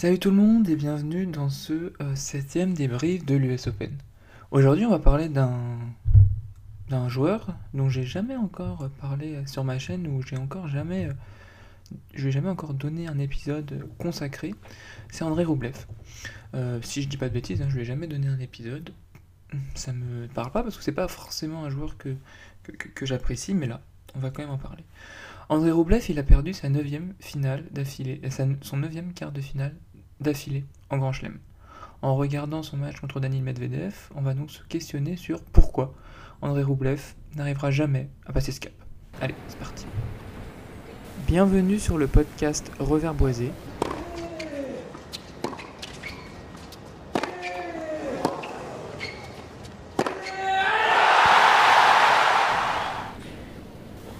Salut tout le monde et bienvenue dans ce euh, septième débrief de l'US Open. Aujourd'hui on va parler d'un joueur dont j'ai jamais encore parlé sur ma chaîne ou j'ai encore jamais euh, je vais jamais encore donné un épisode consacré. C'est André Roublev. Euh, si je dis pas de bêtises, hein, je lui ai jamais donné un épisode. Ça me parle pas parce que c'est pas forcément un joueur que j'apprécie, mais là on va quand même en parler. André Roublev, il a perdu sa neuvième finale d'affilée, son neuvième quart de finale d'affilée en Grand Chelem. En regardant son match contre Daniel Medvedev, on va donc se questionner sur pourquoi André Roublev n'arrivera jamais à passer ce cap. Allez, c'est parti. Bienvenue sur le podcast Revers Boisé.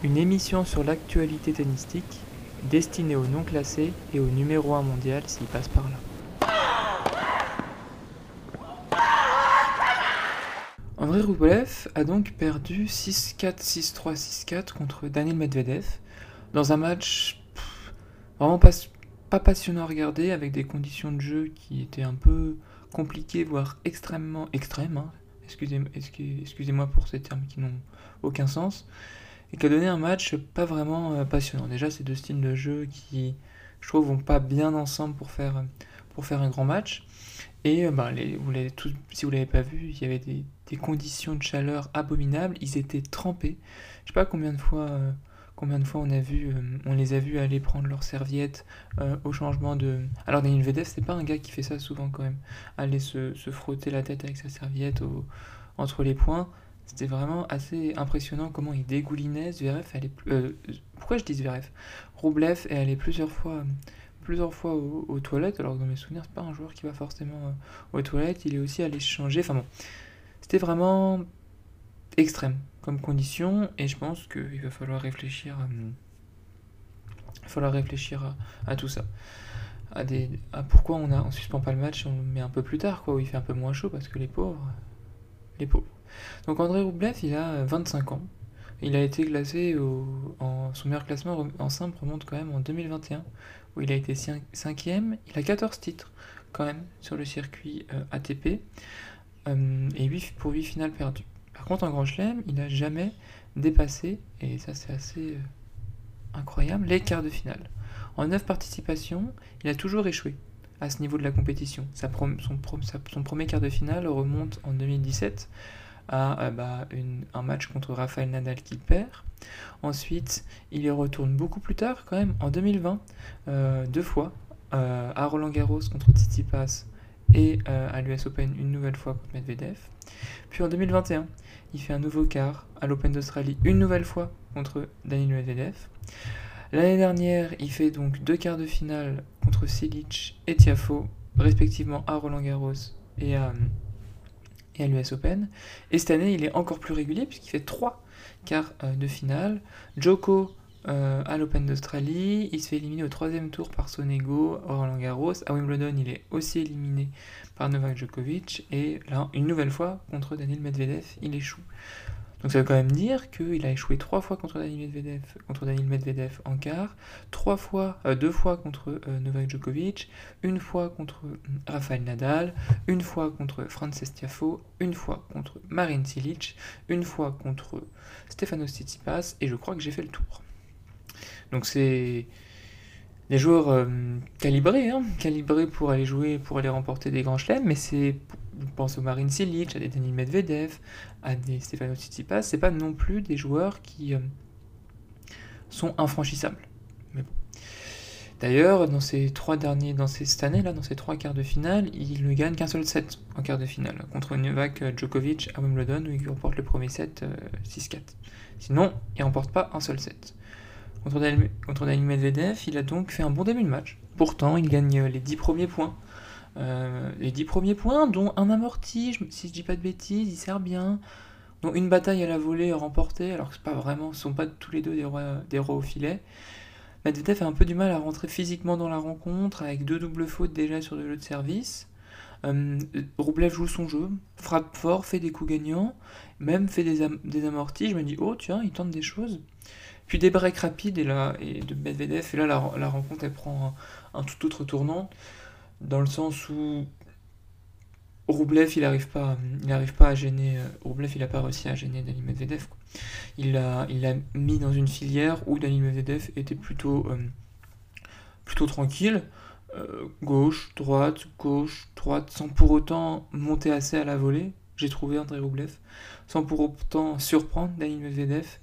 Une émission sur l'actualité tennistique destinée aux non classés et au numéro 1 mondial s'il passe par là. André Rublev a donc perdu 6-4, 6-3, 6-4 contre Daniel Medvedev dans un match vraiment pas, pas, passionnant à regarder avec des conditions de jeu qui étaient un peu compliquées, voire extrêmement extrêmes. Hein. Excusez-moi excusez pour ces termes qui n'ont aucun sens et qui a donné un match pas vraiment euh, passionnant. Déjà, ces deux styles de jeu qui, je trouve, vont pas bien ensemble pour faire, pour faire un grand match. Et bah, les, vous tout, si vous l'avez pas vu, il y avait des, conditions de chaleur abominables. Ils étaient trempés. Je sais pas combien de fois, euh, combien de fois on a vu, on les a vus aller prendre leurs serviettes au changement de. Alors Daniel Vedev, c'est pas un gars qui fait ça souvent quand même. Aller se, se frotter la tête avec sa serviette entre les poings. C'était vraiment assez impressionnant comment il dégoulinait. Zverev, euh, pourquoi je dis Zverev? Roublev est allé plusieurs fois, plusieurs fois aux, toilettes. Alors dans mes souvenirs, c'est pas un joueur qui va forcément euh, aux toilettes. Il est aussi allé changer. Enfin bon, c'était vraiment extrême comme condition. Et je pense qu'il va falloir réfléchir. il va falloir réfléchir à, tout ça. À, des, à pourquoi on a on suspend pas le match, on le met un peu plus tard, quoi, où il fait un peu moins chaud, parce que les pauvres, les pauvres. Donc André Roublev, il a 25 ans. Il a été classé en son meilleur classement en simple remonte quand même en 2021 où il a été 5ème. Il a 14 titres quand même sur le circuit euh, ATP euh, et 8 pour 8 finales perdues. Par contre en Grand Chelem, il n'a jamais dépassé, et ça c'est assez euh, incroyable, les quarts de finale. En 9 participations, il a toujours échoué à ce niveau de la compétition. son premier quart de finale remonte en 2017 à euh, bah, un match contre Rafael Nadal qu'il perd. Ensuite, il y retourne beaucoup plus tard, quand même, en 2020, euh, deux fois, euh, à Roland Garros contre Tsitsipas et à l'US Open une nouvelle fois contre Medvedev. Puis en 2021, il fait un nouveau quart à l'Open d'Australie une nouvelle fois contre Daniel Medvedev. L'année dernière, il fait donc deux quarts de finale contre Silic et Tiafo, respectivement à Roland Garros et à, à l'US Open. Et cette année, il est encore plus régulier puisqu'il fait trois quarts euh, de finale. Joko euh, à l'Open d'Australie, il se fait éliminer au troisième tour par Sonego Roland Garros. À Wimbledon, il est aussi éliminé par Novak Djokovic. Et là, une nouvelle fois, contre Daniel Medvedev, il échoue. Donc ça veut quand même dire qu'il a échoué trois fois contre Daniel Medvedev, contre Medvedev en quart, trois fois, euh, deux fois contre euh, Novak Djokovic, une fois contre euh, Rafael Nadal, une fois contre Frances Tiafo, une fois contre Marin Cilic, une fois contre Stefanos Tsitsipas, et je crois que j'ai fait le tour. Donc c'est des joueurs calibrés, hein, calibrés pour aller jouer, pour aller remporter des grands chelems, mais c'est on pense au Marin Cilic, à des Daniel Medvedev, à des Stefano Tsitsipas, c'est pas non plus des joueurs qui euh, sont infranchissables. D'ailleurs, dans ces trois derniers, dans cette année-là, dans ces trois quarts de finale, il ne gagne qu'un seul set en quart de finale, contre Novak Djokovic à Wimbledon, où il remporte le premier set 6-4. Euh, Sinon, il remporte pas un seul set. Contre Daniel, Medvedev, il a donc fait un bon début de match. Pourtant, il gagne les 10 premiers points euh, les 10 premiers points, dont un amorti, si je dis pas de bêtises, il sert bien. Donc une bataille à la volée remportée, alors que c'est pas vraiment, ce sont pas tous les deux des rois, au filet. Medvedev a un peu du mal à rentrer physiquement dans la rencontre, avec deux doubles fautes déjà sur le jeu de service. Euh, joue son jeu, frappe fort, fait des coups gagnants, même fait des, des, amortis. Je me dis, oh tiens, il tente des choses. Puis des breaks rapides et, là, et de Medvedev, et là la, rencontre elle prend un tout autre tournant. dans le sens où Roublev, il n'arrive pas, à gêner. Euh, Roublev, il n'a pas réussi à gêner Daniel Medvedev. Il l'a, mis dans une filière où Daniel Medvedev était plutôt, euh, tranquille, euh, gauche, droite, gauche, droite, sans pour autant monter assez à la volée. J'ai trouvé André Roublev, sans pour autant surprendre Daniel Medvedev,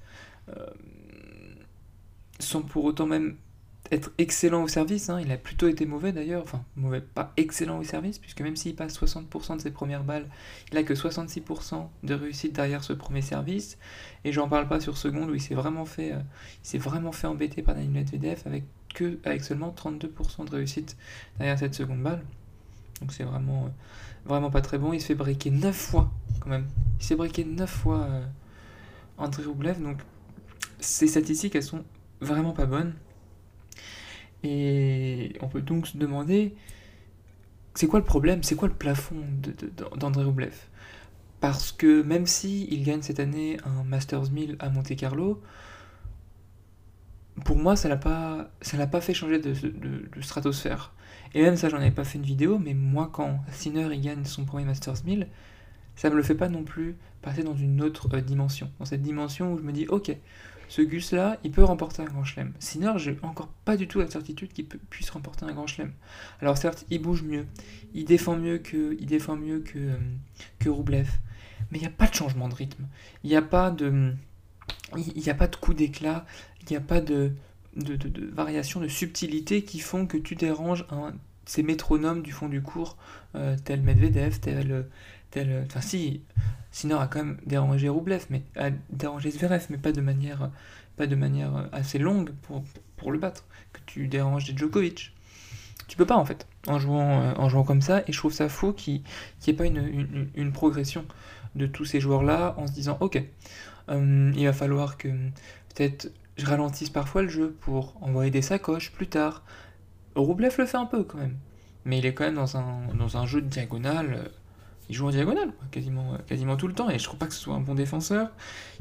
sans pour autant même être excellent au service, hein. il a plutôt été mauvais d'ailleurs, enfin mauvais, pas excellent au service, puisque même s'il passe 60% de ses premières balles, il a que 66% de réussite derrière ce premier service, et j'en parle pas sur seconde où il s'est vraiment fait, euh, vraiment fait embêter par Daniel Medvedev avec que avec seulement 32% de réussite derrière cette seconde balle, donc c'est vraiment euh, vraiment pas très bon. Il se fait breaker 9 fois quand même, il s'est breaké 9 fois euh, André donc ces statistiques elles sont vraiment pas bonnes. Et on peut donc se demander, c'est quoi le problème, c'est quoi le plafond d'André Roublev? Parce que même si il gagne cette année un Masters 1000 à Monte Carlo, pour moi, ça l'a pas, ça l'a pas fait changer de, stratosphère. Et même ça, j'en avais pas fait une vidéo, mais moi, quand Sinner il gagne son premier Masters 1000, ça me le fait pas non plus passer dans une autre euh, dimension. Dans cette dimension où je me dis, ok, ce Gus-là, il peut remporter un grand chelem. Sinner, j'ai encore pas du tout la certitude qu'il puisse remporter un grand chelem. Alors certes, il bouge mieux, il défend mieux que, il défend mieux que, euh, que Roublev, mais il n'y a pas de changement de rythme. Il n'y a pas de, il a pas de coup d'éclat, il n'y a pas de, de, de, de subtilité qui font que tu déranges un, ces métronomes du fond du cours, euh, tel Medvedev, tel, tel, enfin si, Sinner a quand même dérangé Roublev, mais a dérangé Zverev, mais pas de manière, pas de manière assez longue pour, pour le battre, que tu déranges des Djokovic. Tu peux pas en fait, en jouant, euh, en jouant comme ça, et je trouve ça faux qu'il n'y ait pas une, une, progression de tous ces joueurs-là en se disant ok, euh, il va falloir que peut-être je ralentisse parfois le jeu pour envoyer des sacoches plus tard. Roublev le fait un peu quand même, mais il est quand même dans un, jeu de diagonale euh, il joue en diagonale, quasiment, euh, quasiment tout le temps, et je trouve pas que ce soit un bon défenseur,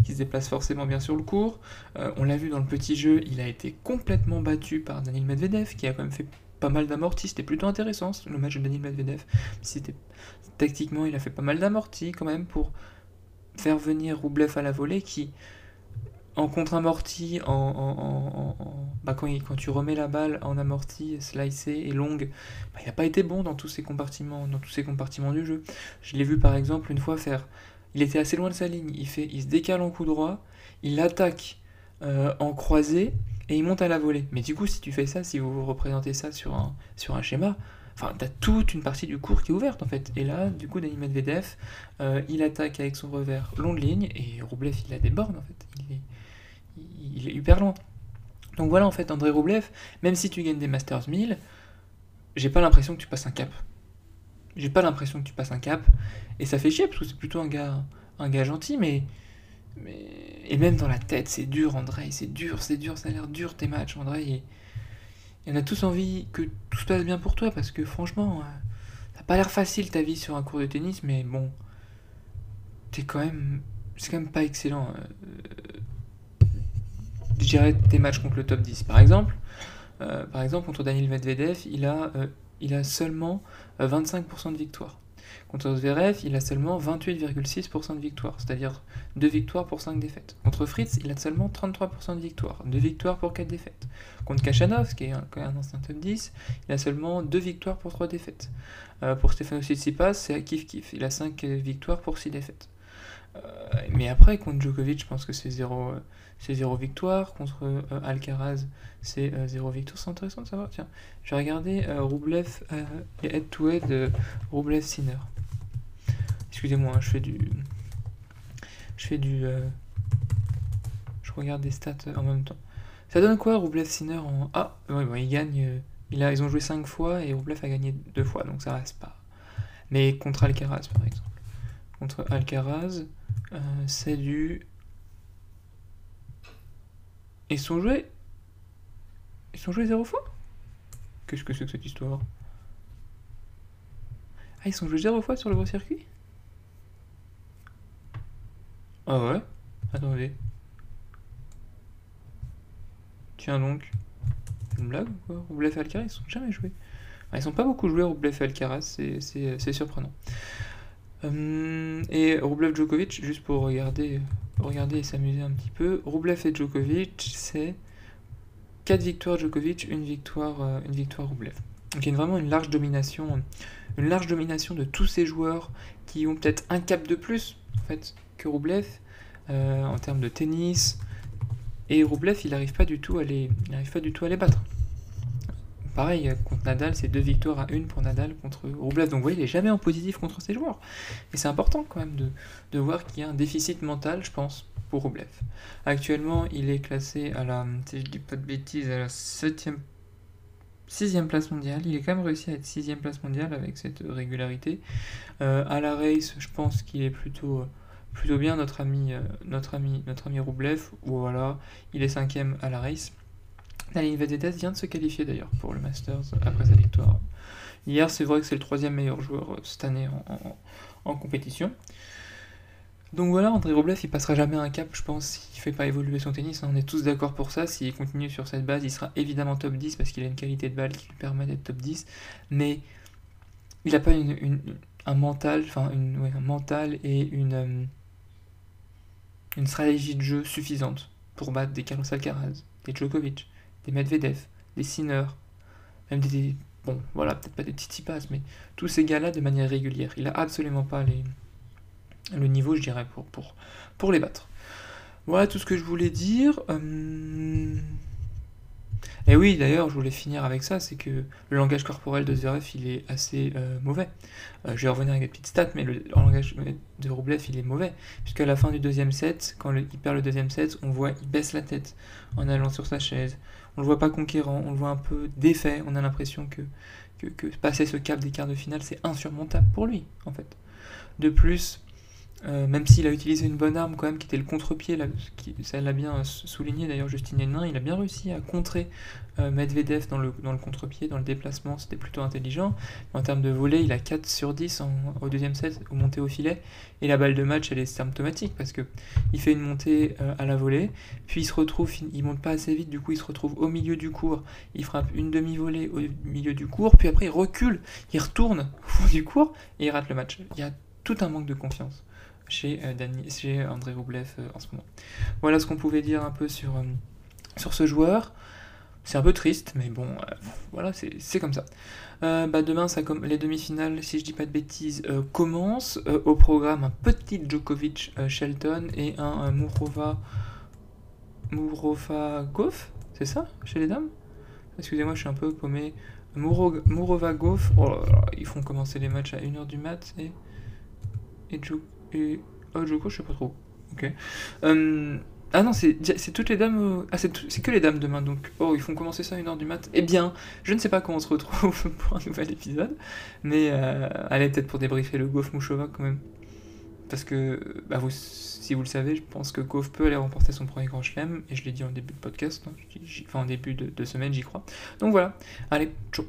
qui se déplace forcément bien sur le court. Euh, on l'a vu dans le petit jeu, il a été complètement battu par Daniel Medvedev, qui a quand même fait pas mal d'amortis, c'était plutôt intéressant le match de Daniel Medvedev. Tactiquement, il a fait pas mal d'amortis quand même pour faire venir Roublev à la volée, qui en contre-amorti, en, bah, quand, quand, tu remets la balle en amorti, slicé et longue, bah, il n'a pas été bon dans tous ces compartiments, dans tous ces compartiments du jeu. Je l'ai vu par exemple une fois faire, il était assez loin de sa ligne, il, fait, il se décale en coup droit, il attaque euh, en croisé et il monte à la volée. Mais du coup, si tu fais ça, si vous représentez ça sur un, sur un schéma, Enfin, t'as toute une partie du cours qui est ouverte en fait. Et là, du coup, Dani Medvedev, euh, il attaque avec son revers longue ligne et Roublev, il a des bornes en fait. Il est, hyper loin. Donc voilà, en fait, André Roublev, même si tu gagnes des Masters 1000, j'ai pas l'impression que tu passes un cap. J'ai pas l'impression que tu passes un cap. Et ça fait chier, parce que c'est plutôt un gars, un gars gentil, mais, mais. Et même dans la tête, c'est dur, André, c'est dur, c'est dur, ça a l'air dur tes matchs, André. Y en a tous envie que tout se passe bien pour toi, parce que franchement, ça euh, n'a pas l'air facile ta vie sur un cours de tennis, mais bon. T'es quand même. C'est quand même pas excellent. Euh, je dirais des matchs contre le top 10. Par exemple, euh, par exemple contre Daniel Medvedev, il a, il a seulement 25% euh, de victoire. Contre Zverev, il a seulement 28,6% de victoire, c'est-à-dire 2 victoires pour 5 défaites. Contre Fritz, il a seulement 33% de victoire, 2 victoires pour 4 défaites. Contre Kachanov, qui est un, un, ancien top 10, il a seulement 2 victoires pour 3 défaites. pour Stefano Tsitsipas, c'est à kiff kiff, il a 5 victoires pour 6 défaites. Mais après, contre Djokovic, je pense que c'est 0 c'est 0 victoire. Contre euh, Alcaraz, c'est 0 euh, victoire. C'est intéressant de savoir. Tiens, je vais regarder euh, Roublev, les head-to-head Roublev-Sinner. Excusez-moi, hein, je fais du. Je fais du. je regarde des stats en même temps. Ça donne quoi Roublev-Sinner en. Ah, il gagne. Ils ont joué 5 fois et Roublev a gagné 2 fois, donc ça reste pas. Mais contre Alcaraz, par exemple. Contre Alcaraz, c'est du ils sont joués. Ils sont joués zéro fois? Qu'est-ce que c'est que cette histoire? Ah, ils sont joués zéro fois sur le gros circuit? Ah ouais? Attendez. Tiens donc. Une blague ou quoi? Faire le carré Ils sont jamais joués. ils sont pas beaucoup joués, Rublev et Alcaraz, c'est surprenant. Euh, et Rublev Djokovic, juste pour regarder, regarder et s'amuser un petit peu, Rublev et Djokovic, c'est 4 victoires Djokovic, une victoire, euh, une victoire Rublev. Donc il y a vraiment une large domination, une large domination de tous ces joueurs qui ont peut-être un cap de plus en fait que Rublev euh, en termes de tennis. Et Rublev, il n'arrive pas du tout à les, il pas du tout à les battre. Pareil, contre Nadal, c'est deux victoires à une pour Nadal contre Rublev. Donc vous voyez, il n'est jamais en positif contre ces joueurs. Et c'est important quand même de, voir qu'il y a un déficit mental, je pense, pour Rublev. Actuellement, il est classé à la, si je à la 7 sixième place mondiale. Il est quand même réussi à être sixième place mondiale avec cette régularité. Euh, à la race, je pense qu'il est plutôt, bien notre ami, euh, notre ami, notre ami Rublev. Ou voilà, il est cinquième à la race. Nadine Vedete vient de se qualifier d'ailleurs pour le Masters après sa victoire. Hier, c'est vrai que c'est le troisième meilleur joueur euh, cette année en, compétition. Donc voilà, André Roblev, il passera jamais un cap, je pense, s'il fait pas évoluer son tennis. On est tous d'accord pour ça. S'il continue sur cette base, il sera évidemment top 10 parce qu'il a une qualité de balle qui lui permet d'être top 10. Mais il n'a pas un mental, et une, euh, une stratégie de jeu suffisante pour battre des Carlos Alcaraz, des Djokovic, des Medvedev, des Sinner, même des, bon, voilà, peut-être pas des Tsitsipas, mais tous ces gars-là de manière régulière. Il a absolument pas le niveau, je dirais, pour, pour, les battre. Voilà tout ce que je voulais dire. Euh, et oui, d'ailleurs, je voulais finir avec ça, c'est que le langage corporel de Zverev, il est assez euh, mauvais. Euh, je vais revenir avec des petites stats, mais le, langage de Rublev, il est mauvais. Puisqu'à la fin du deuxième set, quand il perd le deuxième set, on voit il baisse la tête en allant sur sa chaise. On le voit pas conquérant, on le voit un peu défait. On a l'impression que, que, que passer ce cap des quarts de finale, c'est insurmontable pour lui, en fait. De plus, euh, même s'il a utilisé une bonne arme quand même, qui était le contre-pied, ça l'a bien souligné d'ailleurs Justine Hénin, il a bien réussi à contrer euh, Medvedev dans le, dans le contre-pied, dans le déplacement, c'était plutôt intelligent. En termes de volée, il a 4 sur 10 au deuxième set, au montée au filet, et la balle de match, elle est symptomatique, parce que il fait une montée euh, à la volée, puis il se retrouve, il monte pas assez vite, du coup il se retrouve au milieu du cours, il frappe une demi-volée au milieu du cours, puis après il recule, il retourne au fond du cours, et il rate le match. Il y a tout un manque de confiance chez, euh, André Roublev euh, en ce moment. Voilà ce qu'on pouvait dire un peu sur, euh, sur ce joueur. C'est un peu triste, mais bon, voilà, c'est comme ça. bah demain, ça comme les demi-finales, si je dis pas de bêtises, commencent. au programme, un petit Djokovic Shelton et un Mourova Mourova Goff, c'est ça, chez les dames? Excusez-moi, je suis un peu paumé. Mourova Goff, oh ils font commencer les matchs à 1h du mat et, et et. Oh, Joko, je sais pas trop. Ok. Euh, ah non, c'est toutes les dames. Ah, c'est que les dames demain, donc. Oh, ils font commencer ça à 1h du mat. Eh bien, je ne sais pas quand on se retrouve pour un nouvel épisode. Mais euh, allez, peut-être pour débriefer le Goff Mouchova quand même. Parce que, bah, vous, si vous le savez, je pense que Goff peut aller remporter son premier grand chelem. Et je l'ai dit en début de podcast. Hein, enfin, en début de, de semaine, j'y crois. Donc voilà. Allez, ciao.